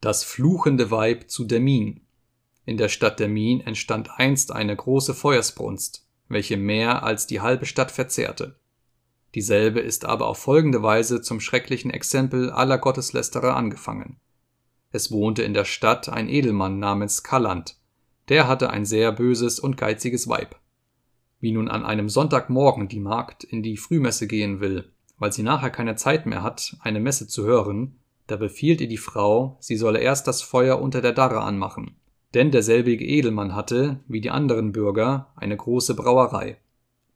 Das fluchende Weib zu Dermin. In der Stadt Dermin entstand einst eine große Feuersbrunst, welche mehr als die halbe Stadt verzehrte. Dieselbe ist aber auf folgende Weise zum schrecklichen Exempel aller Gotteslästerer angefangen. Es wohnte in der Stadt ein Edelmann namens Kalland, der hatte ein sehr böses und geiziges Weib. Wie nun an einem Sonntagmorgen die Magd in die Frühmesse gehen will, weil sie nachher keine Zeit mehr hat, eine Messe zu hören, da befiehlt ihr die Frau, sie solle erst das Feuer unter der Darre anmachen. Denn derselbige Edelmann hatte, wie die anderen Bürger, eine große Brauerei.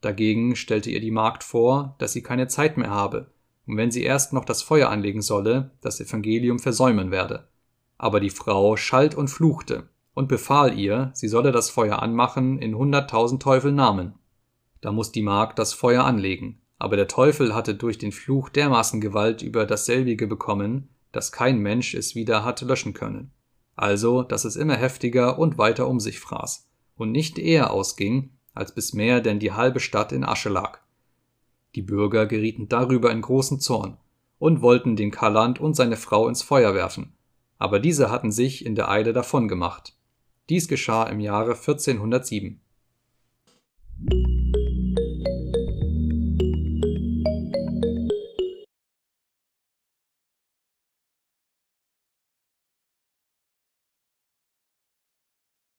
Dagegen stellte ihr die Magd vor, dass sie keine Zeit mehr habe, und wenn sie erst noch das Feuer anlegen solle, das Evangelium versäumen werde. Aber die Frau schalt und fluchte und befahl ihr, sie solle das Feuer anmachen in hunderttausend Teufel Namen. Da muss die Magd das Feuer anlegen, aber der Teufel hatte durch den Fluch dermaßen Gewalt über dasselbige bekommen, dass kein Mensch es wieder hatte löschen können. Also, dass es immer heftiger und weiter um sich fraß und nicht eher ausging, als bis mehr denn die halbe Stadt in Asche lag. Die Bürger gerieten darüber in großen Zorn und wollten den Kalland und seine Frau ins Feuer werfen, aber diese hatten sich in der Eile davongemacht. Dies geschah im Jahre 1407.